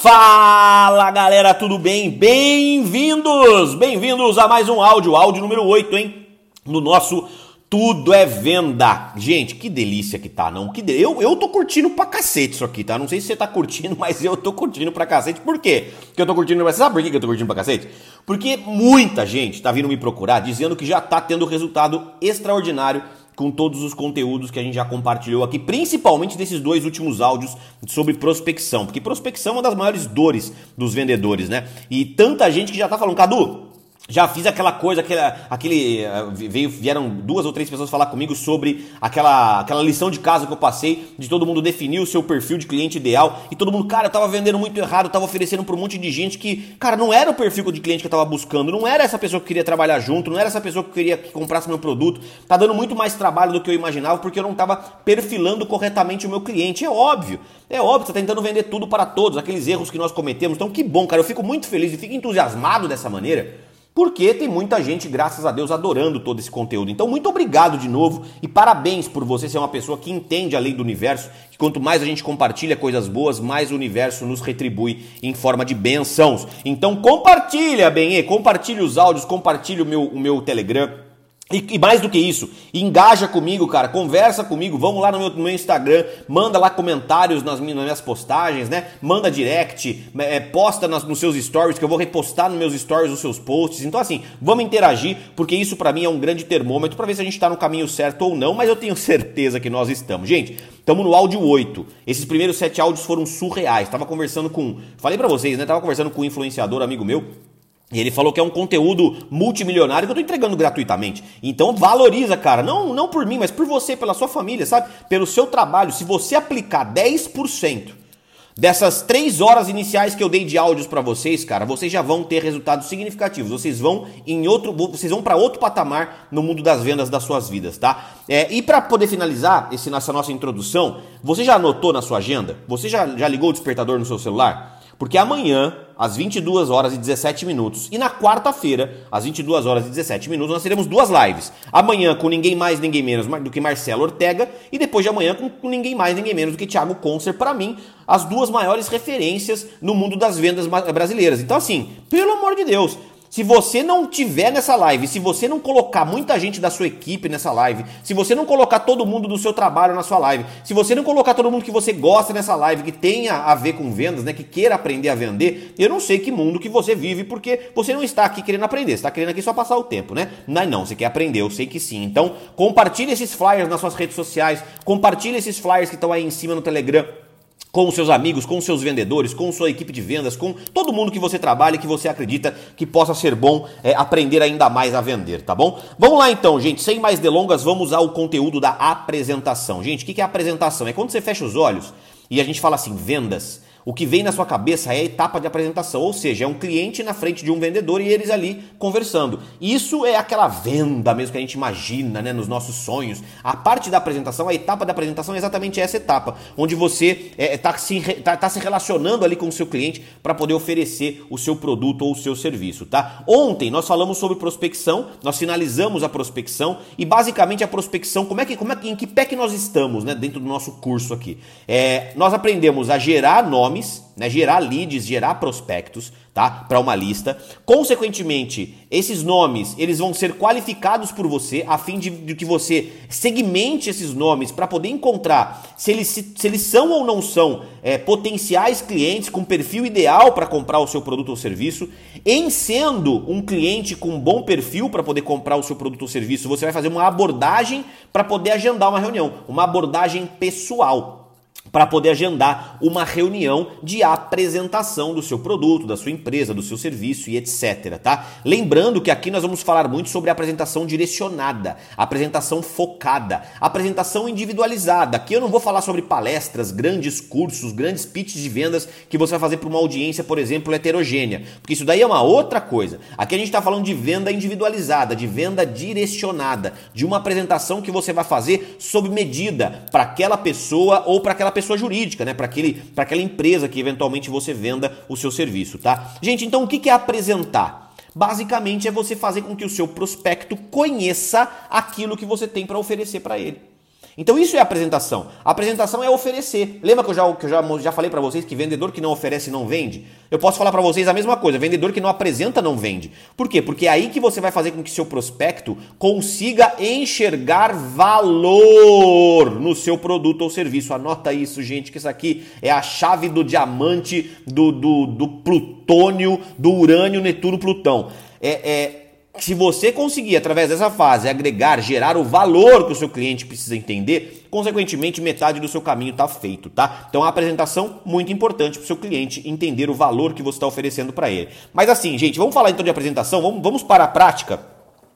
Fala galera, tudo bem? Bem-vindos! Bem-vindos a mais um áudio, áudio número 8, hein? No nosso Tudo é Venda. Gente, que delícia que tá, não? Que eu, eu tô curtindo pra cacete isso aqui, tá? Não sei se você tá curtindo, mas eu tô curtindo pra cacete. Por quê? Que eu tô curtindo. Você sabe por que eu tô curtindo pra cacete? Porque muita gente tá vindo me procurar dizendo que já tá tendo resultado extraordinário com todos os conteúdos que a gente já compartilhou aqui, principalmente desses dois últimos áudios sobre prospecção, porque prospecção é uma das maiores dores dos vendedores, né? E tanta gente que já tá falando, Cadu, já fiz aquela coisa, aquele, eh, veio, vieram duas ou três pessoas falar comigo sobre aquela, aquela lição de casa que eu passei, de todo mundo definir o seu perfil de cliente ideal, e todo mundo, cara, eu tava vendendo muito errado, eu tava oferecendo para um monte de gente que, cara, não era o perfil de cliente que eu tava buscando, não era essa pessoa que queria trabalhar junto, não era essa pessoa que queria que comprasse meu produto, tá dando muito mais trabalho do que eu imaginava, porque eu não tava perfilando corretamente o meu cliente, é óbvio, é óbvio, tá tentando vender tudo para todos, aqueles erros que nós cometemos, então que bom, cara, eu fico muito feliz e fico entusiasmado dessa maneira, porque tem muita gente, graças a Deus, adorando todo esse conteúdo. Então, muito obrigado de novo e parabéns por você ser uma pessoa que entende a lei do universo, que quanto mais a gente compartilha coisas boas, mais o universo nos retribui em forma de bençãos. Então, compartilha, bem, compartilhe os áudios, compartilhe o meu, o meu Telegram e, e, mais do que isso, engaja comigo, cara, conversa comigo, vamos lá no meu, no meu Instagram, manda lá comentários nas minhas, nas minhas postagens, né? Manda direct, é, posta nas, nos seus stories, que eu vou repostar nos meus stories os seus posts. Então, assim, vamos interagir, porque isso para mim é um grande termômetro para ver se a gente tá no caminho certo ou não, mas eu tenho certeza que nós estamos. Gente, estamos no áudio 8. Esses primeiros sete áudios foram surreais. Tava conversando com. Falei para vocês, né? Tava conversando com um influenciador, amigo meu e ele falou que é um conteúdo multimilionário que eu tô entregando gratuitamente. Então valoriza, cara. Não, não por mim, mas por você, pela sua família, sabe? Pelo seu trabalho. Se você aplicar 10% dessas 3 horas iniciais que eu dei de áudios para vocês, cara, vocês já vão ter resultados significativos. Vocês vão em outro, vocês vão para outro patamar no mundo das vendas das suas vidas, tá? É, e para poder finalizar esse, essa nossa introdução, você já anotou na sua agenda? Você já, já ligou o despertador no seu celular? Porque amanhã, às 22 horas e 17 minutos, e na quarta-feira, às 22 horas e 17 minutos, nós teremos duas lives. Amanhã com ninguém mais, ninguém menos do que Marcelo Ortega, e depois de amanhã com, ninguém mais, ninguém menos do que Thiago Concer, para mim, as duas maiores referências no mundo das vendas brasileiras. Então, assim, pelo amor de Deus, se você não tiver nessa live, se você não colocar muita gente da sua equipe nessa live, se você não colocar todo mundo do seu trabalho na sua live, se você não colocar todo mundo que você gosta nessa live, que tenha a ver com vendas, né, que queira aprender a vender, eu não sei que mundo que você vive, porque você não está aqui querendo aprender, você está querendo aqui só passar o tempo, né? Não, não, você quer aprender, eu sei que sim. Então, compartilhe esses flyers nas suas redes sociais, compartilhe esses flyers que estão aí em cima no Telegram com os seus amigos, com os seus vendedores, com sua equipe de vendas, com todo mundo que você trabalha e que você acredita que possa ser bom é, aprender ainda mais a vender, tá bom? Vamos lá então, gente, sem mais delongas, vamos ao conteúdo da apresentação. Gente, o que é apresentação? É quando você fecha os olhos e a gente fala assim, vendas. O que vem na sua cabeça é a etapa de apresentação, ou seja, é um cliente na frente de um vendedor e eles ali conversando. Isso é aquela venda mesmo que a gente imagina, né, nos nossos sonhos. A parte da apresentação, a etapa da apresentação é exatamente essa etapa, onde você está é, tá se, tá, tá se relacionando ali com o seu cliente para poder oferecer o seu produto ou o seu serviço, tá? Ontem nós falamos sobre prospecção, nós finalizamos a prospecção e basicamente a prospecção, como é que, como é em que pé que nós estamos, né, dentro do nosso curso aqui? É, nós aprendemos a gerar nomes nomes, né, gerar leads, gerar prospectos, tá? Para uma lista. Consequentemente, esses nomes, eles vão ser qualificados por você a fim de, de que você segmente esses nomes para poder encontrar se eles, se, se, eles são ou não são é, potenciais clientes com perfil ideal para comprar o seu produto ou serviço. Em sendo um cliente com bom perfil para poder comprar o seu produto ou serviço, você vai fazer uma abordagem para poder agendar uma reunião, uma abordagem pessoal para poder agendar uma reunião de apresentação do seu produto, da sua empresa, do seu serviço e etc, tá? Lembrando que aqui nós vamos falar muito sobre apresentação direcionada, apresentação focada, apresentação individualizada. Aqui eu não vou falar sobre palestras, grandes cursos, grandes pitches de vendas que você vai fazer para uma audiência, por exemplo, heterogênea, porque isso daí é uma outra coisa. Aqui a gente está falando de venda individualizada, de venda direcionada, de uma apresentação que você vai fazer sob medida para aquela pessoa ou para aquela pessoa jurídica, né? Para aquela empresa que eventualmente você venda o seu serviço, tá? Gente, então o que é apresentar? Basicamente é você fazer com que o seu prospecto conheça aquilo que você tem para oferecer para ele. Então isso é apresentação. A apresentação é oferecer. Lembra que eu já, que eu já, já falei para vocês que vendedor que não oferece não vende? Eu posso falar para vocês a mesma coisa. Vendedor que não apresenta não vende. Por quê? Porque é aí que você vai fazer com que seu prospecto consiga enxergar valor no seu produto ou serviço. Anota isso, gente, que isso aqui é a chave do diamante, do, do, do plutônio, do urânio, Netuno, Plutão. É, é se você conseguir, através dessa fase, agregar, gerar o valor que o seu cliente precisa entender, consequentemente, metade do seu caminho está feito, tá? Então, a apresentação muito importante para o seu cliente entender o valor que você está oferecendo para ele. Mas assim, gente, vamos falar então de apresentação, vamos, vamos para a prática.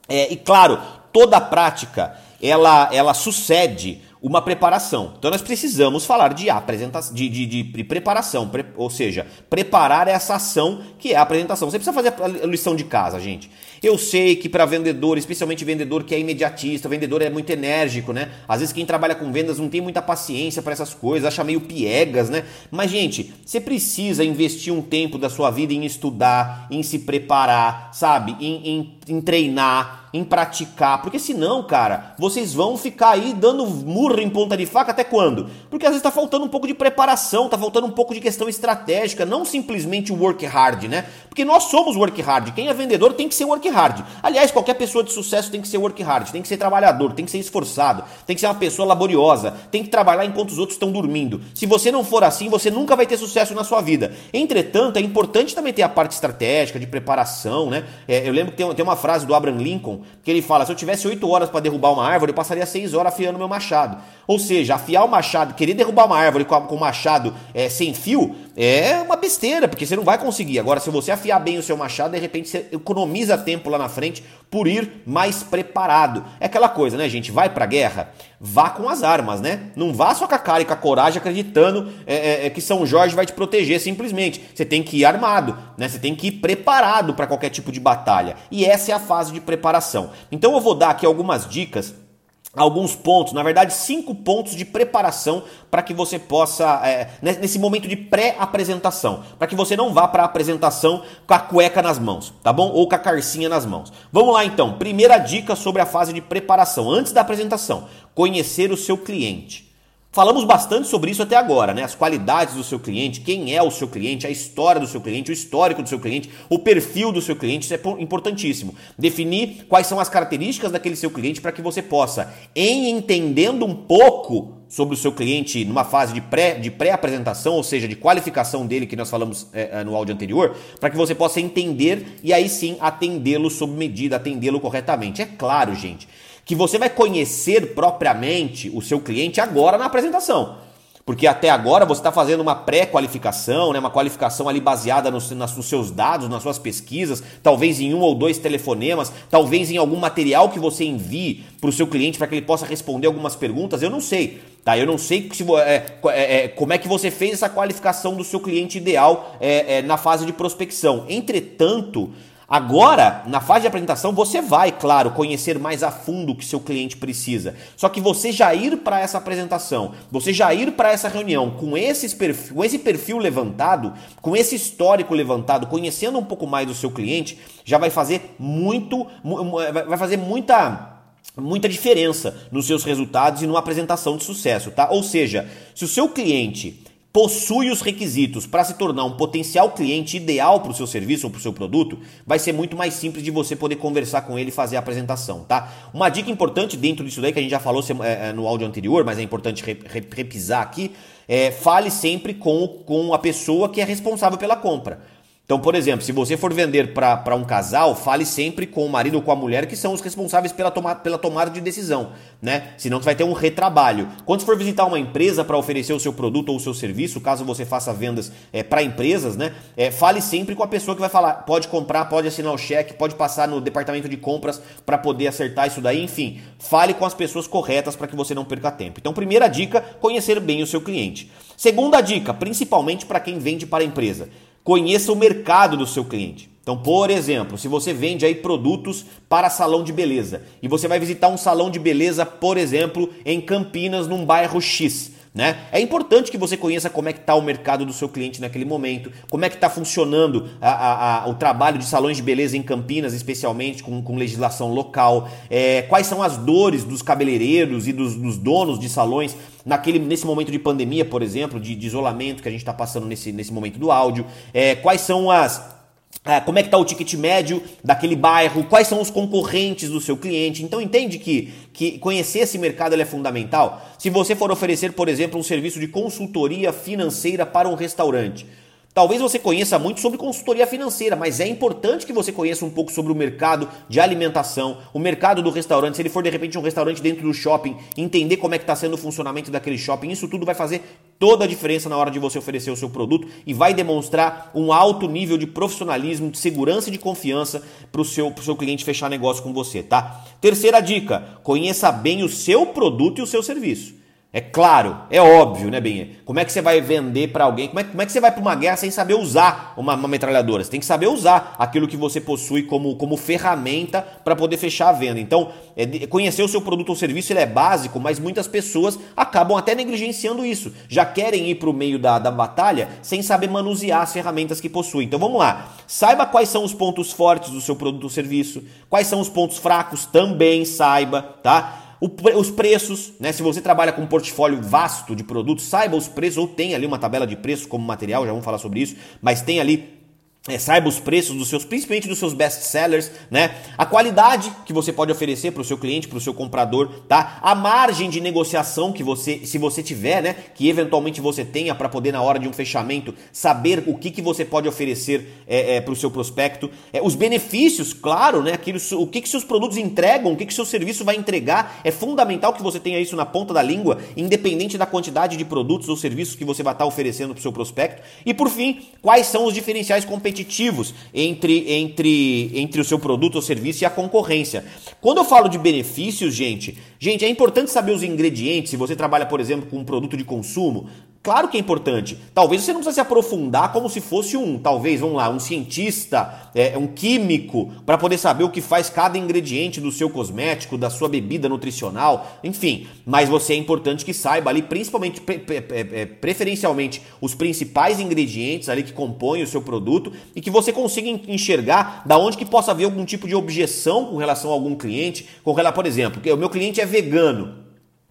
É, e claro, toda prática ela, ela sucede uma preparação. Então nós precisamos falar de apresentação, de, de, de preparação, pre, ou seja, preparar essa ação que é a apresentação. Você precisa fazer a lição de casa, gente. Eu sei que para vendedor, especialmente vendedor que é imediatista, vendedor é muito enérgico, né? Às vezes quem trabalha com vendas não tem muita paciência para essas coisas, acha meio piegas, né? Mas gente, você precisa investir um tempo da sua vida em estudar, em se preparar, sabe? em, em, em treinar em praticar, porque senão, cara, vocês vão ficar aí dando murro em ponta de faca até quando? Porque às vezes tá faltando um pouco de preparação, tá faltando um pouco de questão estratégica, não simplesmente work hard, né? Porque nós somos work hard, quem é vendedor tem que ser work hard. Aliás, qualquer pessoa de sucesso tem que ser work hard, tem que ser trabalhador, tem que ser esforçado, tem que ser uma pessoa laboriosa, tem que trabalhar enquanto os outros estão dormindo. Se você não for assim, você nunca vai ter sucesso na sua vida. Entretanto, é importante também ter a parte estratégica, de preparação, né? É, eu lembro que tem, tem uma frase do Abraham Lincoln que ele fala: se eu tivesse 8 horas para derrubar uma árvore, eu passaria 6 horas afiando meu machado. Ou seja, afiar o machado, querer derrubar uma árvore com, o machado é, sem fio, é uma besteira, porque você não vai conseguir. Agora, se você afiar bem o seu machado, de repente você economiza tempo lá na frente por ir mais preparado. É aquela coisa, né, gente? Vai pra guerra, vá com as armas, né? Não vá só com a cara e com a coragem acreditando é, é, é que São Jorge vai te proteger simplesmente. Você tem que ir armado, né? Você tem que ir preparado para qualquer tipo de batalha. E essa é a fase de preparação. Então eu vou dar aqui algumas dicas alguns pontos, na verdade, cinco pontos de preparação para que você possa, é, nesse momento de pré-apresentação, para que você não vá para a apresentação com a cueca nas mãos, tá bom? Ou com a carcinha nas mãos. Vamos lá então. Primeira dica sobre a fase de preparação, antes da apresentação: conhecer o seu cliente. Falamos bastante sobre isso até agora, né? As qualidades do seu cliente, quem é o seu cliente, a história do seu cliente, o histórico do seu cliente, o perfil do seu cliente, isso é importantíssimo. Definir quais são as características daquele seu cliente para que você possa, em entendendo um pouco sobre o seu cliente numa fase de pré de pré-apresentação, ou seja, de qualificação dele que nós falamos é, no áudio anterior, para que você possa entender e aí sim atendê-lo sob medida, atendê-lo corretamente. É claro, gente que você vai conhecer propriamente o seu cliente agora na apresentação. Porque até agora você está fazendo uma pré-qualificação, né, uma qualificação ali baseada nos, nos seus dados, nas suas pesquisas, talvez em um ou dois telefonemas, talvez em algum material que você envie para o seu cliente para que ele possa responder algumas perguntas. Eu não sei, tá? Eu não sei se, é, é, é, como é que você fez essa qualificação do seu cliente ideal é, é, na fase de prospecção. Entretanto, Agora, na fase de apresentação, você vai, claro, conhecer mais a fundo o que seu cliente precisa. Só que você já ir para essa apresentação, você já ir para essa reunião com, esses perfil, com esse perfil levantado, com esse histórico levantado, conhecendo um pouco mais do seu cliente, já vai fazer muito, vai fazer muita muita diferença nos seus resultados e numa apresentação de sucesso, tá? Ou seja, se o seu cliente possui os requisitos para se tornar um potencial cliente ideal para o seu serviço ou para o seu produto, vai ser muito mais simples de você poder conversar com ele e fazer a apresentação, tá? Uma dica importante dentro disso daí, que a gente já falou é, no áudio anterior, mas é importante repisar aqui, é fale sempre com, com a pessoa que é responsável pela compra. Então, por exemplo, se você for vender para um casal, fale sempre com o marido ou com a mulher que são os responsáveis pela, toma, pela tomada de decisão, né? Senão você vai ter um retrabalho. Quando for visitar uma empresa para oferecer o seu produto ou o seu serviço, caso você faça vendas é, para empresas, né? É, fale sempre com a pessoa que vai falar, pode comprar, pode assinar o cheque, pode passar no departamento de compras para poder acertar isso daí, enfim. Fale com as pessoas corretas para que você não perca tempo. Então, primeira dica, conhecer bem o seu cliente. Segunda dica, principalmente para quem vende para a empresa Conheça o mercado do seu cliente. Então, por exemplo, se você vende aí produtos para salão de beleza e você vai visitar um salão de beleza, por exemplo, em Campinas, num bairro X, Né? É importante que você conheça como é que está o mercado do seu cliente naquele momento, como é que está funcionando a, a, a, o trabalho de salões de beleza em Campinas, especialmente com, com legislação local, é, quais são as dores dos cabeleireiros e dos, dos, donos de salões naquele, nesse momento de pandemia, por exemplo, de, de isolamento que a gente está passando nesse, nesse momento do áudio, é, quais são as como é que está o ticket médio daquele bairro, quais são os concorrentes do seu cliente. Então entende que, que conhecer esse mercado é fundamental. Se você for oferecer, por exemplo, um serviço de consultoria financeira para um restaurante, Talvez você conheça muito sobre consultoria financeira, mas é importante que você conheça um pouco sobre o mercado de alimentação, o mercado do restaurante. Se ele for de repente um restaurante dentro do shopping, entender como é que está sendo o funcionamento daquele shopping, isso tudo vai fazer toda a diferença na hora de você oferecer o seu produto e vai demonstrar um alto nível de profissionalismo, de segurança e de confiança para o seu, seu cliente fechar negócio com você, tá? Terceira dica: conheça bem o seu produto e o seu serviço. É claro, é óbvio, né, Benha? Como é que você vai vender para alguém? Como é, como é, que você vai para uma guerra sem saber usar uma, uma, metralhadora? Você tem que saber usar aquilo que você possui como, como ferramenta para poder fechar a venda. Então, é, conhecer o seu produto ou serviço ele é básico, mas muitas pessoas acabam até negligenciando isso. Já querem ir para o meio da, da batalha sem saber manusear as ferramentas que possuem. Então, vamos lá. Saiba quais são os pontos fortes do seu produto ou serviço, quais são os pontos fracos, também saiba, tá? Os preços, né? Se você trabalha com um portfólio vasto de produtos, saiba os preços ou tem ali uma tabela de preços como material, já vamos falar sobre isso, mas tem ali é, saiba os preços dos seus, principalmente dos seus best sellers, né? A qualidade que você pode oferecer para o seu cliente, para o seu comprador, tá? A margem de negociação que você, se você tiver, né? Que eventualmente você tenha para poder na hora de um fechamento saber o que, que você pode oferecer é, é, para o seu prospecto, é, os benefícios, claro, né? Aquilo, o que que seus produtos entregam, o que que seu serviço vai entregar, é fundamental que você tenha isso na ponta da língua, independente da quantidade de produtos ou serviços que você vai estar oferecendo para o seu prospecto. E por fim, quais são os diferenciais competitivos competitivos entre, entre, entre o seu produto ou serviço e a concorrência. Quando eu falo de benefícios, gente, gente, é importante saber os ingredientes. Se você trabalha, por exemplo, com um produto de consumo, Claro que é importante. Talvez você não precisa se aprofundar como se fosse um, talvez, vamos lá, um cientista, é, um químico, para poder saber o que faz cada ingrediente do seu cosmético, da sua bebida nutricional, enfim. Mas você é importante que saiba ali, principalmente, pre, pre, pre, preferencialmente, os principais ingredientes ali que compõem o seu produto e que você consiga enxergar da onde que possa haver algum tipo de objeção com relação a algum cliente, com relação, por exemplo, o meu cliente é vegano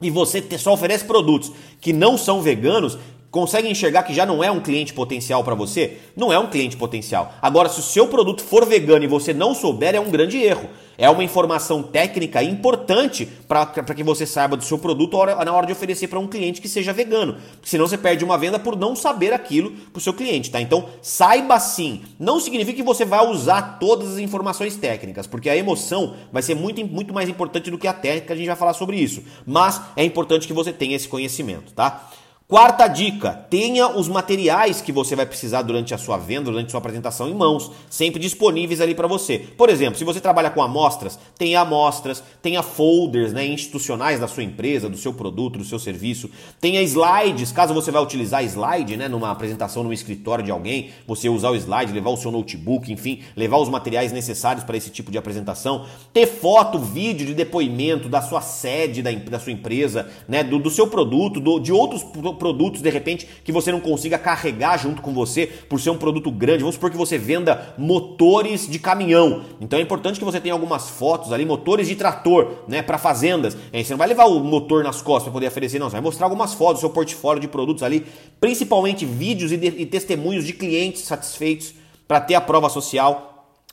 e você só oferece produtos que não são veganos, consegue enxergar que já não é um cliente potencial para você? Não é um cliente potencial. Agora, se o seu produto for vegano e você não souber, é um grande erro. É uma informação técnica importante para que você saiba do seu produto na hora de oferecer para um cliente que seja vegano. Senão você perde uma venda por não saber aquilo para o seu cliente, tá? Então, saiba sim. Não significa que você vai usar todas as informações técnicas, porque a emoção vai ser muito, muito mais importante do que a técnica, a gente vai falar sobre isso. Mas é importante que você tenha esse conhecimento, tá? Quarta dica: tenha os materiais que você vai precisar durante a sua venda, durante a sua apresentação em mãos, sempre disponíveis ali para você. Por exemplo, se você trabalha com amostras, tenha amostras, tenha folders né, institucionais da sua empresa, do seu produto, do seu serviço, tenha slides, caso você vai utilizar slide né, numa apresentação no escritório de alguém, você usar o slide, levar o seu notebook, enfim, levar os materiais necessários para esse tipo de apresentação, ter foto, vídeo de depoimento da sua sede da, da sua empresa, né, do, do seu produto, do, de outros produtos de repente que você não consiga carregar junto com você por ser um produto grande. Vamos supor que você venda motores de caminhão. Então é importante que você tenha algumas fotos ali, motores de trator, né, para fazendas. Você não vai levar o motor nas costas para poder oferecer, não. Você vai mostrar algumas fotos do seu portfólio de produtos ali, principalmente vídeos e, de, e testemunhos de clientes satisfeitos para ter a prova social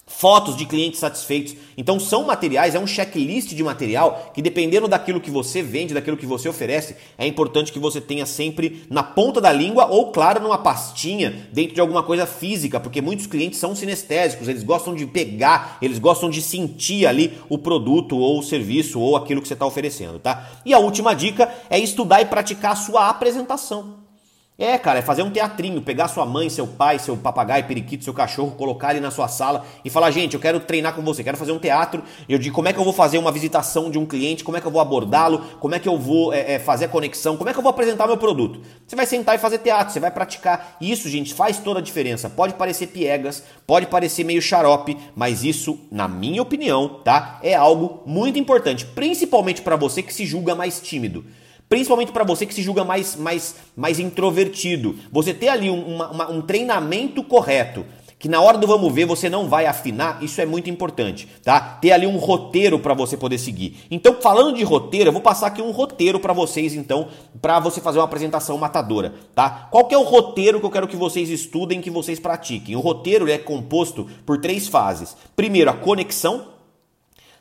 fotos de clientes satisfeitos. Então são materiais, é um checklist de material que dependendo daquilo que você vende, daquilo que você oferece, é importante que você tenha sempre na ponta da língua ou claro numa pastinha dentro de alguma coisa física, porque muitos clientes são sinestésicos, eles gostam de pegar, eles gostam de sentir ali o produto ou o serviço ou aquilo que você está oferecendo, tá? E a última dica é estudar e praticar a sua apresentação. É, cara, é fazer um teatrinho, pegar sua mãe, seu pai, seu papagaio, periquito, seu cachorro, colocar ele na sua sala e falar, gente, eu quero treinar com você, quero fazer um teatro. Eu digo como é que eu vou fazer uma visitação de um cliente, como é que eu vou abordá-lo, como é que eu vou é, é, fazer a conexão, como é que eu vou apresentar meu produto. Você vai sentar e fazer teatro, você vai praticar. Isso, gente, faz toda a diferença. Pode parecer piegas, pode parecer meio xarope, mas isso, na minha opinião, tá? É algo muito importante, principalmente para você que se julga mais tímido. Principalmente para você que se julga mais, mais, mais introvertido. Você ter ali um, uma, um treinamento correto que na hora do vamos ver você não vai afinar, isso é muito importante, tá? Ter ali um roteiro para você poder seguir. Então, falando de roteiro, eu vou passar aqui um roteiro para vocês, então, para você fazer uma apresentação matadora, tá? Qual que é o roteiro que eu quero que vocês estudem, que vocês pratiquem? O roteiro é composto por três fases. Primeiro, a conexão.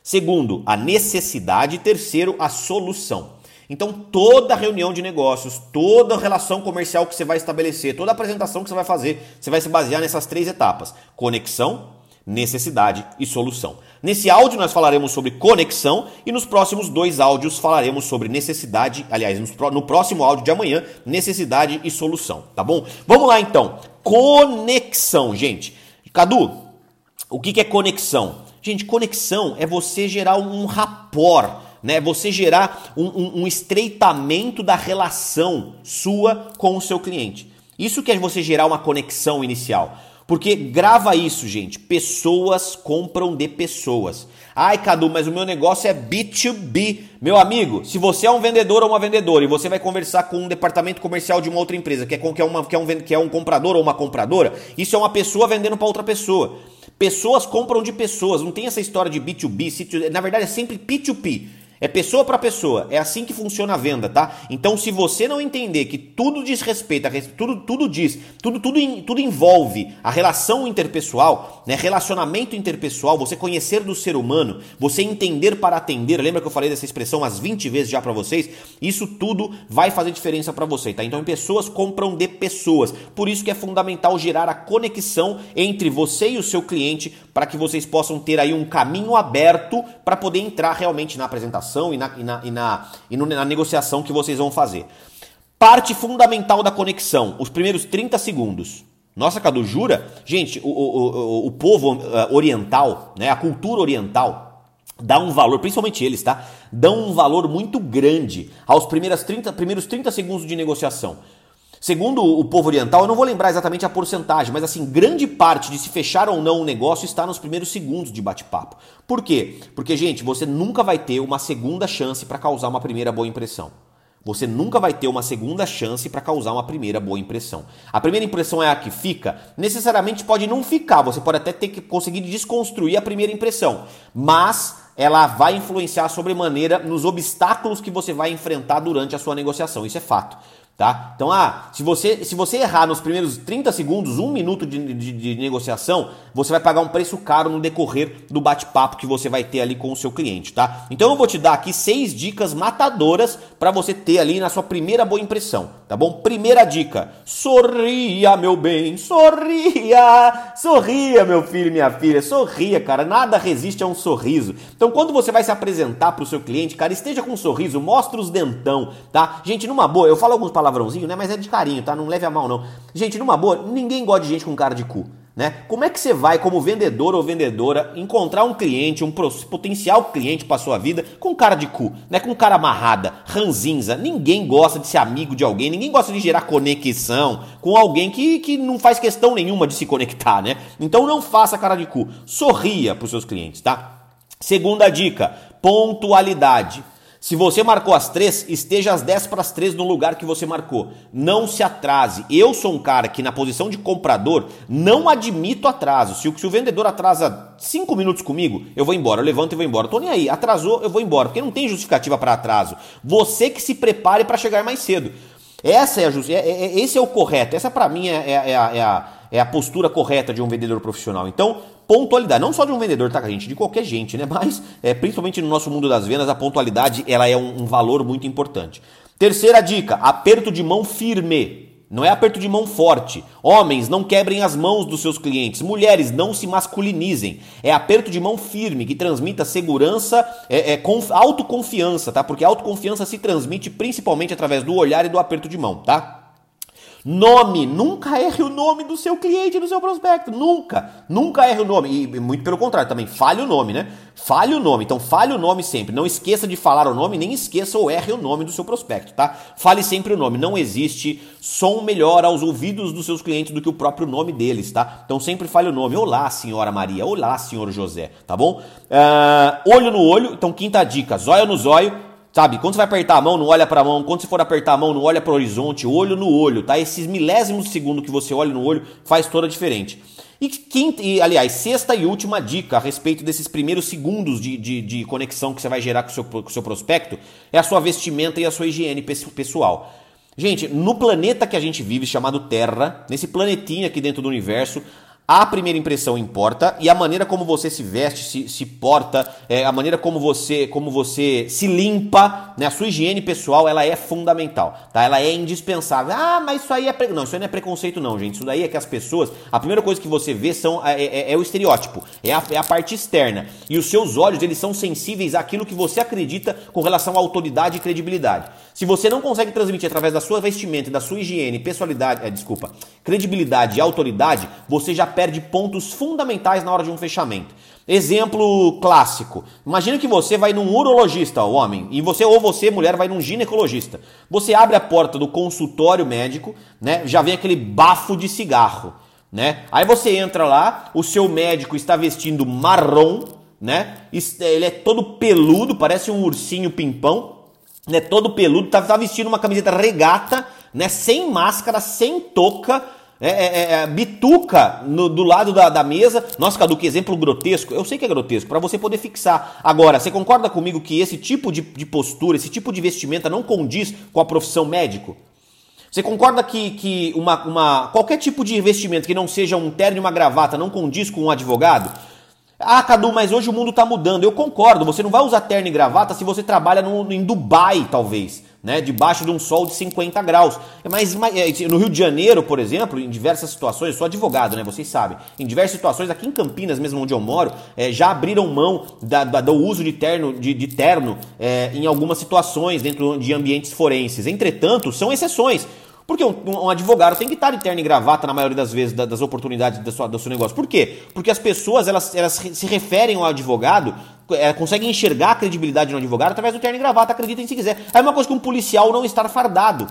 Segundo, a necessidade. Terceiro, a solução. Então, toda reunião de negócios, toda relação comercial que você vai estabelecer, toda apresentação que você vai fazer, você vai se basear nessas três etapas: conexão, necessidade e solução. Nesse áudio nós falaremos sobre conexão e nos próximos dois áudios falaremos sobre necessidade, aliás, no próximo áudio de amanhã, necessidade e solução, tá bom? Vamos lá então. Conexão, gente. Cadu, o que é conexão? Gente, conexão é você gerar um rapport né? Você gerar um, um, um estreitamento da relação sua com o seu cliente. Isso que é você gerar uma conexão inicial. Porque grava isso, gente. Pessoas compram de pessoas. Ai, Cadu, mas o meu negócio é B2B. Meu amigo, se você é um vendedor ou uma vendedora e você vai conversar com um departamento comercial de uma outra empresa, que é, que é, uma, que é, um, que é um comprador ou uma compradora, isso é uma pessoa vendendo para outra pessoa. Pessoas compram de pessoas. Não tem essa história de B2B. Na verdade, é sempre P2P. É pessoa para pessoa, é assim que funciona a venda, tá? Então, se você não entender que tudo diz respeito, tudo, tudo diz, tudo, tudo, tudo envolve a relação interpessoal, né? Relacionamento interpessoal, você conhecer do ser humano, você entender para atender. Lembra que eu falei dessa expressão umas 20 vezes já para vocês? Isso tudo vai fazer diferença para você, tá? Então, pessoas compram de pessoas. Por isso que é fundamental gerar a conexão entre você e o seu cliente para que vocês possam ter aí um caminho aberto para poder entrar realmente na apresentação e na, e na, e na, e na negociação que vocês vão fazer. Parte fundamental da conexão, os primeiros 30 segundos. Nossa, Cadu, jura? Gente, o, o, o, o povo uh, oriental, né, a cultura oriental, dá um valor, principalmente eles, tá? Dão um valor muito grande aos primeiros 30, primeiros 30 segundos de negociação. Segundo o povo oriental, eu não vou lembrar exatamente a porcentagem, mas assim, grande parte de se fechar ou não um negócio está nos primeiros segundos de bate-papo. Por quê? Porque, gente, você nunca vai ter uma segunda chance para causar uma primeira boa impressão. Você nunca vai ter uma segunda chance para causar uma primeira boa impressão. A primeira impressão é a que fica, necessariamente pode não ficar, você pode até ter que conseguir desconstruir a primeira impressão, mas ela vai influenciar sobremaneira nos obstáculos que você vai enfrentar durante a sua negociação. Isso é fato. Tá? Então, ah, se você, se você errar nos primeiros 30 segundos, um minuto de, de, de, negociação, você vai pagar um preço caro no decorrer do bate-papo que você vai ter ali com o seu cliente, tá? Então eu vou te dar aqui seis dicas matadoras para você ter ali na sua primeira boa impressão, tá bom? Primeira dica: sorria, meu bem, sorria, sorria, meu filho minha filha, sorria, cara. Nada resiste a um sorriso. Então, quando você vai se apresentar para o seu cliente, cara, esteja com um sorriso, mostre os dentão, tá? Gente, numa boa, eu falo algumas palavras palavrãozinho, né? Mas é de carinho, tá? Não leve a mal, não. Gente, numa boa, ninguém gosta de gente com cara de cu. Né? Como é que você vai, como vendedor ou vendedora, encontrar um cliente, um potencial cliente para sua vida com cara de cu, né? com cara amarrada, ranzinza? Ninguém gosta de ser amigo de alguém, ninguém gosta de gerar conexão com alguém que, que não faz questão nenhuma de se conectar, né? Então não faça cara de cu, sorria para os seus clientes, tá? Segunda dica: pontualidade. Se você marcou as três, esteja às 10 para as três no lugar que você marcou. Não se atrase. Eu sou um cara que, na posição de comprador, não admito atraso. Se o, se o vendedor atrasa cinco minutos comigo, eu vou embora. Eu levanto e vou embora. Tô nem aí. Atrasou, eu vou embora. Porque não tem justificativa para atraso. Você que se prepare para chegar mais cedo. Essa é a just... É, é, é, esse é o correto. Essa, para mim, é, é, é, a, é a postura correta de um vendedor profissional. Então, pontualidade, não só de um vendedor, tá, gente? De qualquer gente, né? Mas, é, principalmente no nosso mundo das vendas, a pontualidade ela é um, um valor muito importante. Terceira dica: aperto de mão firme. Não é aperto de mão forte. Homens, não quebrem as mãos dos seus clientes. Mulheres, não se masculinizem. É aperto de mão firme que transmita segurança, é, é autoconfiança, tá? Porque autoconfiança se transmite principalmente através do olhar e do aperto de mão, tá? Nome, nunca erre o nome do seu cliente, do seu prospecto, nunca, nunca erre o nome, e muito pelo contrário também, fale o nome, né? Fale o nome, então fale o nome sempre, não esqueça de falar o nome, nem esqueça ou erre o nome do seu prospecto, tá? Fale sempre o nome, não existe som melhor aos ouvidos dos seus clientes do que o próprio nome deles, tá? Então sempre fale o nome, olá senhora Maria, olá senhor José, tá bom? Uh, olho no olho, então quinta dica, zóio no zóio, Sabe? Quando você vai apertar a mão, não olha para a mão. Quando você for apertar a mão, não olha para o horizonte, olho no olho, tá? Esses milésimos de segundo que você olha no olho faz toda a diferença. E, quinta, e, aliás, sexta e última dica a respeito desses primeiros segundos de, de, de conexão que você vai gerar com o, seu, com o seu prospecto é a sua vestimenta e a sua higiene pessoal. Gente, no planeta que a gente vive, chamado Terra, nesse planetinha aqui dentro do universo, a primeira impressão importa e a maneira como você se veste, se, se porta, é, a maneira como você, como você se limpa, né? A sua higiene pessoal, ela é fundamental, tá? Ela é indispensável. Ah, mas isso aí é pre... não, isso aí não é preconceito não, gente. Isso daí é que as pessoas, a primeira coisa que você vê são é, é, é o estereótipo, é a, é a parte externa e os seus olhos eles são sensíveis àquilo que você acredita com relação à autoridade e credibilidade. Se você não consegue transmitir através da sua vestimenta, da sua higiene, pessoalidade, é, desculpa, credibilidade e autoridade, você já perde pontos fundamentais na hora de um fechamento. Exemplo clássico. Imagina que você vai num urologista, homem, e você ou você, mulher, vai num ginecologista. Você abre a porta do consultório médico, né? Já vem aquele bafo de cigarro, né? Aí você entra lá, o seu médico está vestindo marrom, né? Ele é todo peludo, parece um ursinho pimpão, né, todo peludo, tá, tá vestindo uma camiseta regata, né, sem máscara, sem touca, é, é, é, é, bituca no, do lado da, da, mesa. Nossa, Cadu, que exemplo grotesco. Eu sei que é grotesco, para você poder fixar. Agora, você concorda comigo que esse tipo de, de, postura, esse tipo de vestimenta não condiz com a profissão médico? Você concorda que, que uma, uma, qualquer tipo de investimento que não seja um terno e uma gravata não condiz com um advogado? Ah, Cadu, mas hoje o mundo está mudando. Eu concordo, você não vai usar terno e gravata se você trabalha no, em Dubai, talvez, né? Debaixo de um sol de 50 graus. Mas, mas, é, no Rio de Janeiro, por exemplo, em diversas situações, eu sou advogado, né? Vocês sabem. Em diversas situações, aqui em Campinas, mesmo onde eu moro, é, já abriram mão da, da, do uso de terno, de, de terno é, em algumas situações dentro de ambientes forenses. Entretanto, são exceções. Porque um, um, advogado tem que estar de terno e gravata na maioria das vezes das oportunidades do seu, do seu negócio. Por quê? Porque as pessoas elas, elas se referem ao advogado, é, conseguem enxergar a credibilidade no advogado através do terno e gravata, acreditem se quiser. É uma coisa que um policial não estar fardado.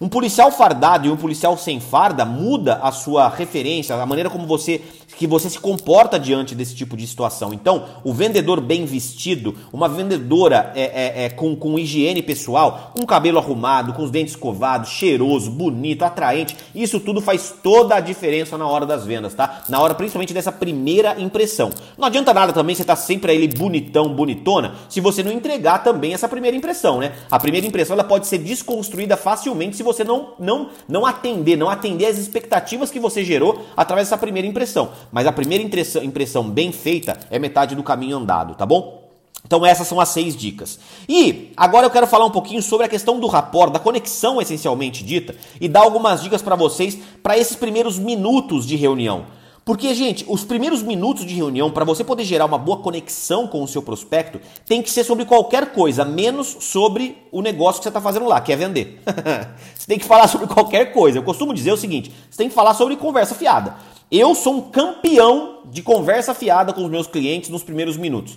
Um policial fardado e um policial sem farda muda a sua referência, a maneira como você que você se comporta diante desse tipo de situação. Então, o vendedor bem vestido, uma vendedora é, é, é, com, com higiene pessoal, com cabelo arrumado, com os dentes escovados, cheiroso, bonito, atraente, isso tudo faz toda a diferença na hora das vendas, tá? Na hora principalmente dessa primeira impressão. Não adianta nada também você estar tá sempre aí bonitão, bonitona, se você não entregar também essa primeira impressão, né? A primeira impressão ela pode ser desconstruída facilmente se você não, não, não atender, não atender as expectativas que você gerou através dessa primeira impressão. Mas a primeira impressão, bem feita é metade do caminho andado, tá bom? Então essas são as seis dicas. E agora eu quero falar um pouquinho sobre a questão do rapport, da conexão essencialmente dita, e dar algumas dicas para vocês para esses primeiros minutos de reunião. Porque, gente, os primeiros minutos de reunião, para você poder gerar uma boa conexão com o seu prospecto, tem que ser sobre qualquer coisa, menos sobre o negócio que você está fazendo lá, que é vender. você tem que falar sobre qualquer coisa. Eu costumo dizer o seguinte: você tem que falar sobre conversa fiada. Eu sou um campeão de conversa fiada com os meus clientes nos primeiros minutos.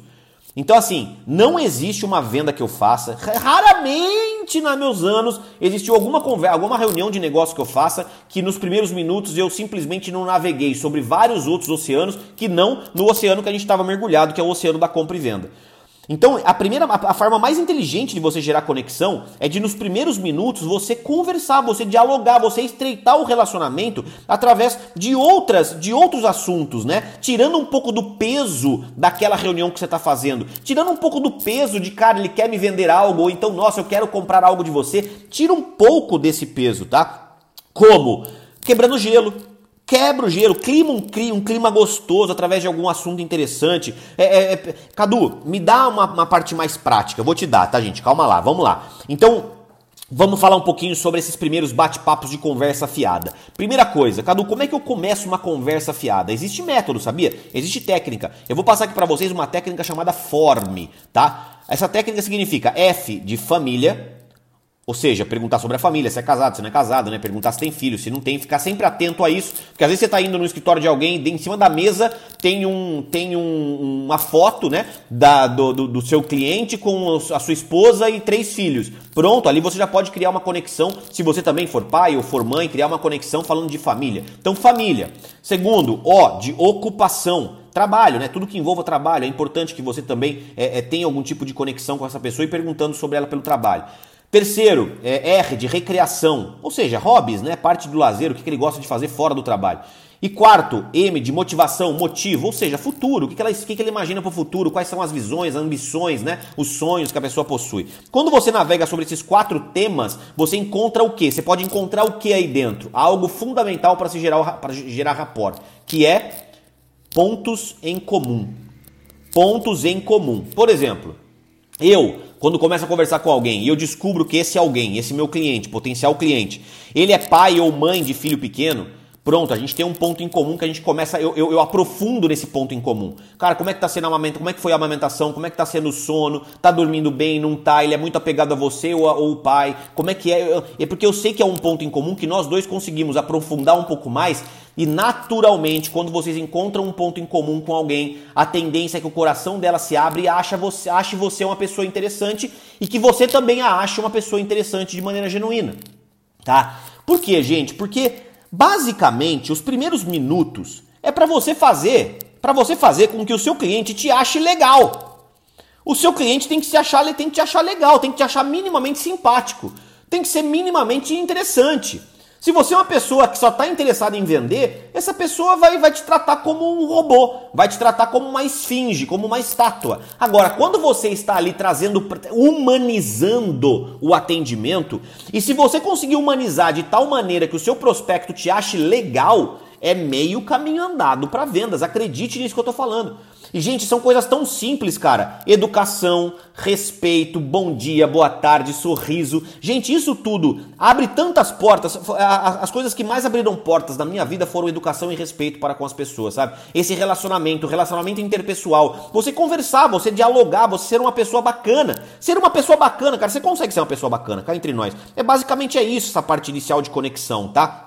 Então, assim, não existe uma venda que eu faça. Raramente, nos meus anos, existiu alguma conversa, alguma reunião de negócio que eu faça que nos primeiros minutos eu simplesmente não naveguei sobre vários outros oceanos que não no oceano que a gente estava mergulhado, que é o oceano da compra e venda. Então, a primeira a forma mais inteligente de você gerar conexão é de nos primeiros minutos você conversar, você dialogar, você estreitar o relacionamento através de outras de outros assuntos, né? Tirando um pouco do peso daquela reunião que você está fazendo, tirando um pouco do peso de cara, ele quer me vender algo ou então, nossa, eu quero comprar algo de você. Tira um pouco desse peso, tá? Como quebrando gelo, Quebra o gelo, clima um, um clima gostoso através de algum assunto interessante. É, é, é, Cadu, me dá uma, uma parte mais prática. vou te dar, tá, gente? Calma lá, vamos lá. Então, Vamos falar um pouquinho sobre esses primeiros bate-papos de conversa fiada. Primeira coisa, Cadu, como é que eu começo uma conversa fiada? Existe método, sabia? Existe técnica. Eu vou passar aqui para vocês uma técnica chamada FORM, tá? Essa técnica significa F de família, ou seja, perguntar sobre a família, se é casado, se não é casado, né? Perguntar se tem filho, se não tem, ficar sempre atento a isso. Porque às vezes você está indo no escritório de alguém, em cima da mesa tem, um, tem um, uma foto, né? Da, do, do, do, seu cliente com a sua esposa e três filhos. Pronto, ali você já pode criar uma conexão, se você também for pai ou for mãe, criar uma conexão falando de família. Então, família. Segundo, O de ocupação. trabalho, né? Tudo que envolva trabalho. É importante que você também é, é, tenha algum tipo de conexão com essa pessoa e perguntando sobre ela pelo trabalho. Terceiro, é R de recreação, ou seja, hobbies, né? Parte do lazer, o que ele gosta de fazer fora do trabalho. E quarto, M de motivação, motivo, ou seja, futuro. O que, ela, o que ele imagina para o futuro? Quais são as visões, as ambições, né? Os sonhos que a pessoa possui. Quando você navega sobre esses quatro temas, você encontra o quê? Você pode encontrar o que aí dentro? Algo fundamental para se gerar, para gerar rapport, que é pontos em comum. Pontos em comum. Por exemplo, eu, quando começo a conversar com alguém e eu descubro que esse alguém, esse meu cliente, potencial cliente, ele é pai ou mãe de filho pequeno, Pronto, a gente tem um ponto em comum que a gente começa, eu, eu, eu, aprofundo nesse ponto em comum. Cara, como é que tá sendo a amamentação, como é que foi a amamentação, como é que tá sendo o sono, tá dormindo bem, não tá, ele é muito apegado a você ou, a, ou o pai, como é que é? É porque eu sei que é um ponto em comum que nós dois conseguimos aprofundar um pouco mais e naturalmente, quando vocês encontram um ponto em comum com alguém, a tendência é que o coração dela se abre e acha você, ache você uma pessoa interessante e que você também a ache uma pessoa interessante de maneira genuína, tá? Por quê, gente? Porque Basicamente, os primeiros minutos é para você fazer, para você fazer com que o seu cliente te ache legal. O seu cliente tem que se achar, tem que te achar legal, tem que te achar minimamente simpático, tem que ser minimamente interessante. Se você é uma pessoa que só está interessada em vender, essa pessoa vai, vai te tratar como um robô, vai te tratar como uma esfinge, como uma estátua. Agora, quando você está ali trazendo, humanizando o atendimento, e se você conseguir humanizar de tal maneira que o seu prospecto te ache legal, é meio caminho andado para vendas. Acredite nisso que eu estou falando. E, gente, são coisas tão simples, cara. Educação, respeito, bom dia, boa tarde, sorriso. Gente, isso tudo abre tantas portas. As coisas que mais abriram portas na minha vida foram educação e respeito para com as pessoas, sabe? Esse relacionamento, relacionamento interpessoal. Você conversar, você dialogar, você ser uma pessoa bacana. Ser uma pessoa bacana, cara, você consegue ser uma pessoa bacana, cá entre nós. É basicamente é isso, essa parte inicial de conexão, tá?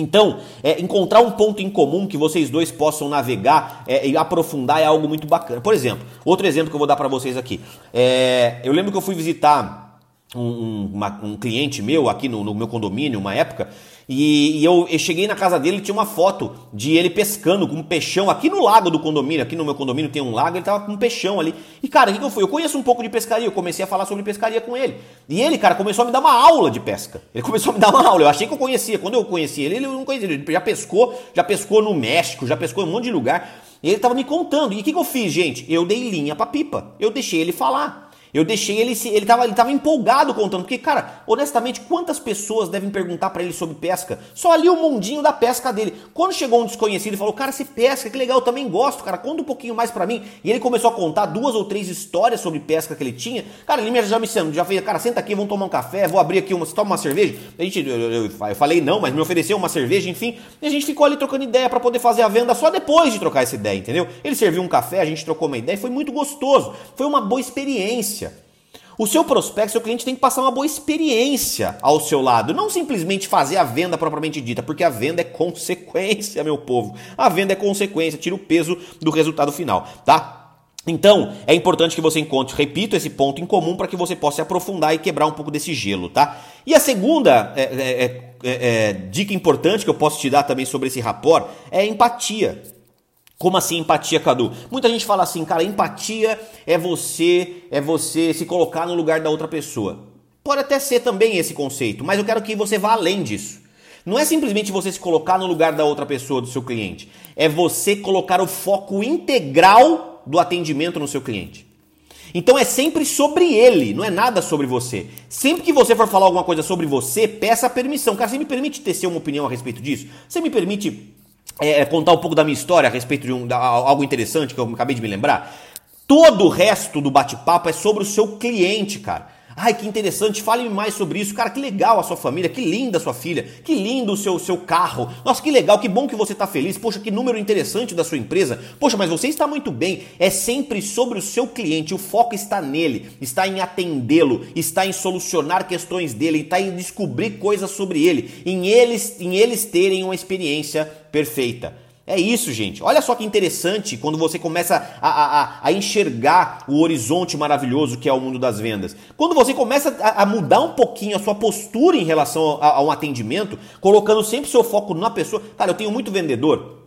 Então, é, encontrar um ponto em comum que vocês dois possam navegar é, e aprofundar é algo muito bacana. Por exemplo, outro exemplo que eu vou dar para vocês aqui. É, eu lembro que eu fui visitar um, um, uma, um cliente meu aqui no, no meu condomínio, uma época, e, e eu, eu, cheguei na casa dele tinha uma foto de ele pescando com um peixão aqui no lago do condomínio. Aqui no meu condomínio tem um lago, ele tava com um peixão ali. E cara, o que, que eu fui? Eu conheço um pouco de pescaria, eu comecei a falar sobre pescaria com ele. E ele, cara, começou a me dar uma aula de pesca. Ele começou a me dar uma aula. Eu achei que eu conhecia. Quando eu conheci ele, ele não conhecia. Ele já pescou, já pescou no México, já pescou em um monte de lugar. E ele tava me contando. E o que, que eu fiz, gente? Eu dei linha pra pipa. Eu deixei ele falar. Eu deixei ele se ele tava, ele tava empolgado contando, porque cara, honestamente, quantas pessoas devem perguntar para ele sobre pesca? Só ali o mundinho da pesca dele. Quando chegou um desconhecido e falou: "Cara, você pesca, que legal, eu também gosto, cara, conta um pouquinho mais para mim". E ele começou a contar duas ou três histórias sobre pesca que ele tinha. Cara, ele já me já fez, cara, senta aqui, vamos tomar um café, vou abrir aqui uma, você toma uma cerveja? A gente eu, eu, eu falei não, mas me ofereceu uma cerveja, enfim. E a gente ficou ali trocando ideia para poder fazer a venda só depois de trocar essa ideia, entendeu? Ele serviu um café, a gente trocou uma ideia, foi muito gostoso. Foi uma boa experiência. O seu prospecto, seu cliente tem que passar uma boa experiência ao seu lado, não simplesmente fazer a venda propriamente dita, porque a venda é consequência, meu povo. A venda é consequência, tira o peso do resultado final, tá? Então, é importante que você encontre, repito, esse ponto em comum para que você possa aprofundar e quebrar um pouco desse gelo, tá? E a segunda é, é, é, é dica importante que eu posso te dar também sobre esse rapport é empatia. Como assim empatia, Cadu? Muita gente fala assim, cara, empatia é você, é você se colocar no lugar da outra pessoa. Pode até ser também esse conceito, mas eu quero que você vá além disso. Não é simplesmente você se colocar no lugar da outra pessoa, do seu cliente. É você colocar o foco integral do atendimento no seu cliente. Então é sempre sobre ele, não é nada sobre você. Sempre que você for falar alguma coisa sobre você, peça permissão. Cara, você me permite ter uma opinião a respeito disso? Você me permite é, contar um pouco da minha história a respeito de um, algo interessante que eu acabei de me lembrar. Todo o resto do bate-papo é sobre o seu cliente, cara. Ai, que interessante, fale-me mais sobre isso. Cara, que legal a sua família, que linda a sua filha, que lindo o seu, seu carro. Nossa, que legal, que bom que você está feliz. Poxa, que número interessante da sua empresa. Poxa, mas você está muito bem. É sempre sobre o seu cliente, o foco está nele, está em atendê-lo, está em solucionar questões dele, está em descobrir coisas sobre ele, em eles, em eles terem uma experiência perfeita. É isso, gente. Olha só que interessante quando você começa a, a, a, enxergar o horizonte maravilhoso que é o mundo das vendas. Quando você começa a, a mudar um pouquinho a sua postura em relação a, a um atendimento, colocando sempre seu foco na pessoa. Cara, eu tenho muito vendedor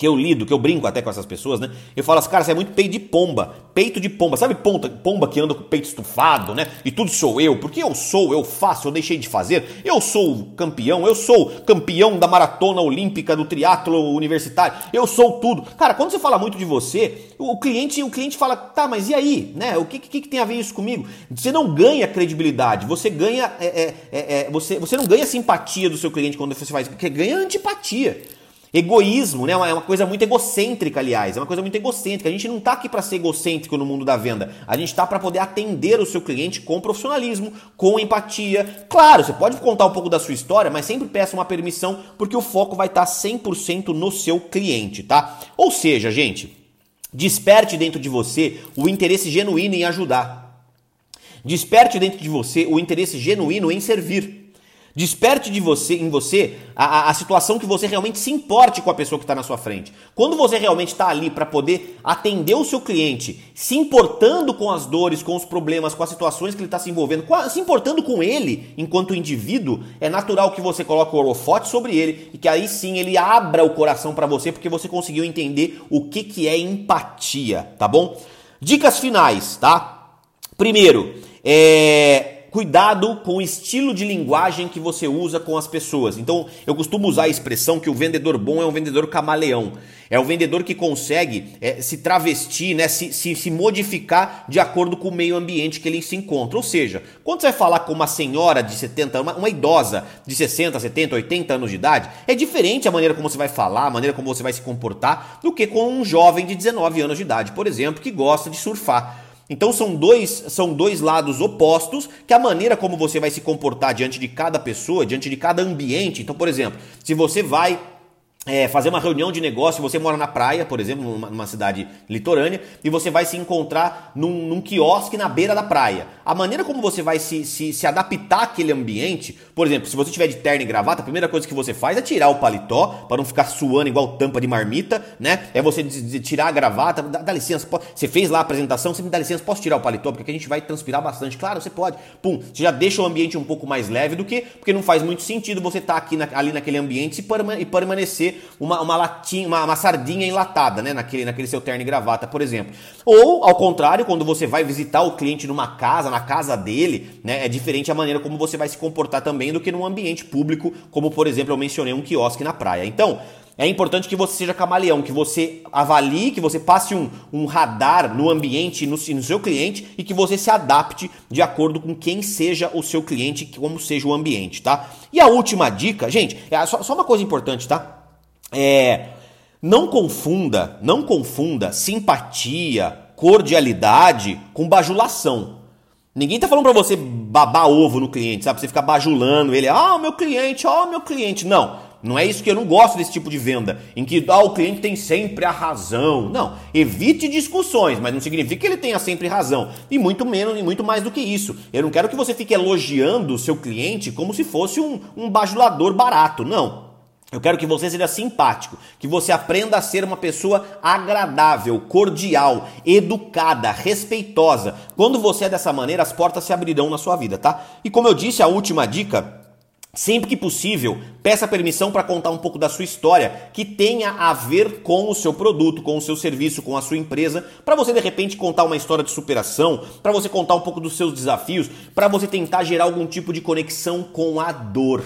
que eu lido, que eu brinco até com essas pessoas, né? Eu falo assim, cara, você é muito peito de pomba, peito de pomba, sabe ponta, pomba que anda com o peito estufado, né? E tudo sou eu, porque eu sou, eu faço, eu deixei de fazer, eu sou campeão, eu sou campeão da maratona olímpica, do triatlo universitário, eu sou tudo. Cara, quando você fala muito de você, o cliente, o cliente fala, tá, mas e aí, né? O que, que, que tem a ver isso comigo? Você não ganha credibilidade, você ganha, é, é, é, é você, você não ganha simpatia do seu cliente quando você faz, porque ganha antipatia. Egoísmo, né? É uma coisa muito egocêntrica, aliás. É uma coisa muito egocêntrica. A gente não está aqui para ser egocêntrico no mundo da venda. A gente está para poder atender o seu cliente com profissionalismo, com empatia. Claro, você pode contar um pouco da sua história, mas sempre peça uma permissão, porque o foco vai estar tá 100% no seu cliente, tá? Ou seja, gente, desperte dentro de você o interesse genuíno em ajudar. Desperte dentro de você o interesse genuíno em servir. Desperte de você, em você a, a, situação que você realmente se importe com a pessoa que está na sua frente. Quando você realmente está ali para poder atender o seu cliente, se importando com as dores, com os problemas, com as situações que ele está se envolvendo, a, se importando com ele enquanto indivíduo, é natural que você coloque o holofote sobre ele e que aí sim ele abra o coração para você porque você conseguiu entender o que, que é empatia, tá bom? Dicas finais, tá? Primeiro, é cuidado com o estilo de linguagem que você usa com as pessoas. Então, eu costumo usar a expressão que o vendedor bom é um vendedor camaleão. É o vendedor que consegue é, se travestir, né, se, se, se, modificar de acordo com o meio ambiente que ele se encontra. Ou seja, quando você vai falar com uma senhora de 70, uma, uma idosa de 60, 70, 80 anos de idade, é diferente a maneira como você vai falar, a maneira como você vai se comportar, do que com um jovem de 19 anos de idade, por exemplo, que gosta de surfar. Então são dois, são dois lados opostos que a maneira como você vai se comportar diante de cada pessoa, diante de cada ambiente. Então, por exemplo, se você vai é, fazer uma reunião de negócio, você mora na praia, por exemplo, numa, numa cidade litorânea, e você vai se encontrar num, num, quiosque na beira da praia. A maneira como você vai se, se, se adaptar àquele ambiente, por exemplo, se você tiver de terno e gravata, a primeira coisa que você faz é tirar o paletó, para não ficar suando igual tampa de marmita, né? É você tirar a gravata, dá, dá licença, pode, você fez lá a apresentação, você me dá licença, posso tirar o paletó, porque aqui a gente vai transpirar bastante. Claro, você pode. Pum, você já deixa o ambiente um pouco mais leve do que, porque não faz muito sentido você estar tá aqui na, ali naquele ambiente e permanecer uma, uma latinha, uma, uma, sardinha enlatada, né? Naquele, naquele seu terno e gravata, por exemplo. Ou, ao contrário, quando você vai visitar o cliente numa casa, na casa dele, né? É diferente a maneira como você vai se comportar também do que num ambiente público, como por exemplo eu mencionei um quiosque na praia. Então, é importante que você seja camaleão, que você avalie, que você passe um, um radar no ambiente, no, no, seu cliente e que você se adapte de acordo com quem seja o seu cliente, como seja o ambiente, tá? E a última dica, gente, é só, só uma coisa importante, tá? É, não confunda, não confunda simpatia, cordialidade com bajulação. Ninguém tá falando para você babar ovo no cliente, sabe? Você ficar bajulando ele, ah, meu cliente, oh, meu cliente. Não, não é isso que eu não gosto desse tipo de venda, em que ah, o cliente tem sempre a razão. Não, evite discussões, mas não significa que ele tenha sempre razão. E muito menos e muito mais do que isso. Eu não quero que você fique elogiando o seu cliente como se fosse um, um bajulador barato. Não. Eu quero que você seja simpático, que você aprenda a ser uma pessoa agradável, cordial, educada, respeitosa. Quando você é dessa maneira, as portas se abrirão na sua vida, tá? E como eu disse, a última dica Sempre que possível, peça permissão para contar um pouco da sua história que tenha a ver com o seu produto, com o seu serviço, com a sua empresa, para você de repente contar uma história de superação, para você contar um pouco dos seus desafios, para você tentar gerar algum tipo de conexão com a dor.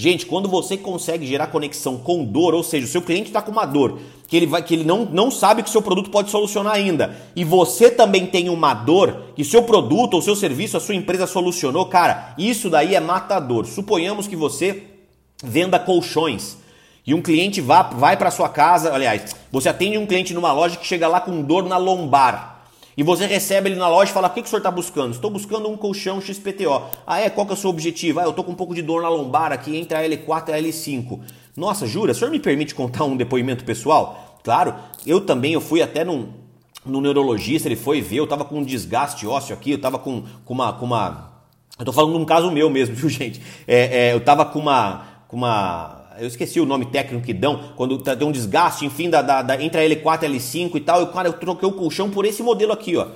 Gente, quando você consegue gerar conexão com dor, ou seja, o seu cliente está com uma dor que ele, vai, que ele não, não sabe que o seu produto pode solucionar ainda, e você também tem uma dor que seu produto ou seu serviço, a sua empresa solucionou, cara, isso daí é matador. Suponhamos que você venda colchões e um cliente vá, vai para sua casa, aliás, você atende um cliente numa loja que chega lá com dor na lombar. E você recebe ele na loja e fala: O que, que o senhor está buscando? Estou buscando um colchão XPTO. Ah, é? Qual que é o seu objetivo? Ah, eu estou com um pouco de dor na lombar aqui entre a L4 e a L5. Nossa, jura? O senhor me permite contar um depoimento pessoal? Claro, eu também eu fui até num, no neurologista, ele foi ver, eu estava com um desgaste ósseo aqui, eu estava com, com uma. Com uma eu tô falando de um caso meu mesmo, viu, gente? É, é, eu estava com uma. Com uma eu esqueci o nome técnico que dão, quando tá, tem um desgaste, enfim, da, da, da, entre a L4 e a L5 e tal, eu, cara, eu troquei o colchão por esse modelo aqui, ó.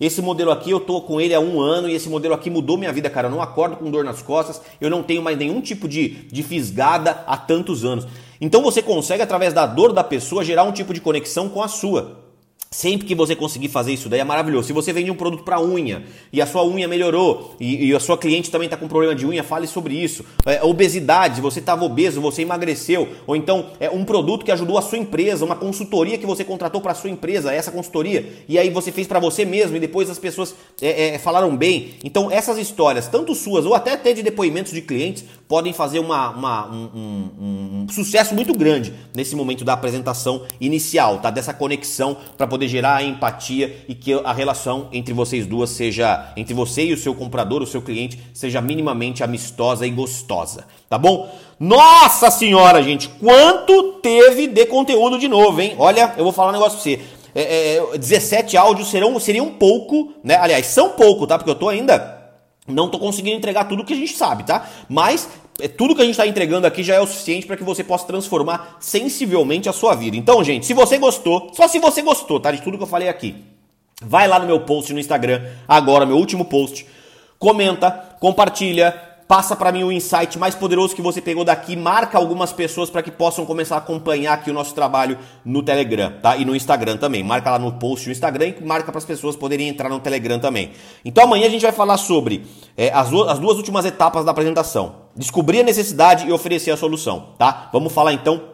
Esse modelo aqui eu tô com ele há um ano e esse modelo aqui mudou minha vida, cara. Eu não acordo com dor nas costas, eu não tenho mais nenhum tipo de, de fisgada há tantos anos. Então você consegue, através da dor da pessoa, gerar um tipo de conexão com a sua. Sempre que você conseguir fazer isso daí é maravilhoso. Se você vende um produto para unha e a sua unha melhorou e, e a sua cliente também está com problema de unha, fale sobre isso. É, obesidade, você estava obeso, você emagreceu. Ou então é um produto que ajudou a sua empresa, uma consultoria que você contratou para a sua empresa, essa consultoria, e aí você fez para você mesmo e depois as pessoas é, é, falaram bem. Então essas histórias, tanto suas ou até, até de depoimentos de clientes, podem fazer uma, uma um, um, um sucesso muito grande nesse momento da apresentação inicial, tá? Dessa conexão para poder gerar a empatia e que a relação entre vocês duas seja, entre você e o seu comprador, o seu cliente, seja minimamente amistosa e gostosa, tá bom? Nossa senhora, gente, quanto teve de conteúdo de novo, hein? Olha, eu vou falar um negócio pra você. É, é, 17 áudios serão, seriam pouco, né? Aliás, são pouco, tá? Porque eu tô ainda. Não tô conseguindo entregar tudo que a gente sabe, tá? Mas é, tudo que a gente está entregando aqui já é o suficiente para que você possa transformar sensivelmente a sua vida. Então, gente, se você gostou, só se você gostou, tá? De tudo que eu falei aqui, vai lá no meu post no Instagram, agora, meu último post, comenta, compartilha, passa para mim o insight mais poderoso que você pegou daqui, marca algumas pessoas para que possam começar a acompanhar aqui o nosso trabalho no Telegram, tá? E no Instagram também. Marca lá no post no Instagram e marca para as pessoas poderem entrar no Telegram também. Então amanhã a gente vai falar sobre é, as, as duas últimas etapas da apresentação. Descobrir a necessidade e oferecer a solução, tá? Vamos falar então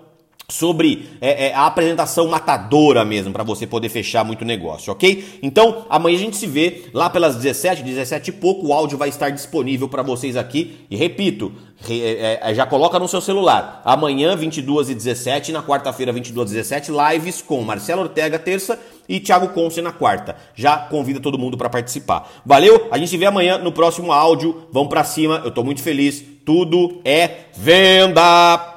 sobre é, é, a apresentação matadora mesmo, para você poder fechar muito negócio, ok? Então, amanhã a gente se vê lá pelas 17, 17 e pouco, o áudio vai estar disponível para vocês aqui. E repito, re, é, é, já coloca no seu celular. Amanhã, 22 e 17, na quarta-feira, 22 e 17, lives com Marcelo Ortega, terça, e Thiago Conce na quarta. Já convida todo mundo para participar. Valeu? A gente se vê amanhã no próximo áudio. Vamos para cima. Eu tô muito feliz. Tudo é venda!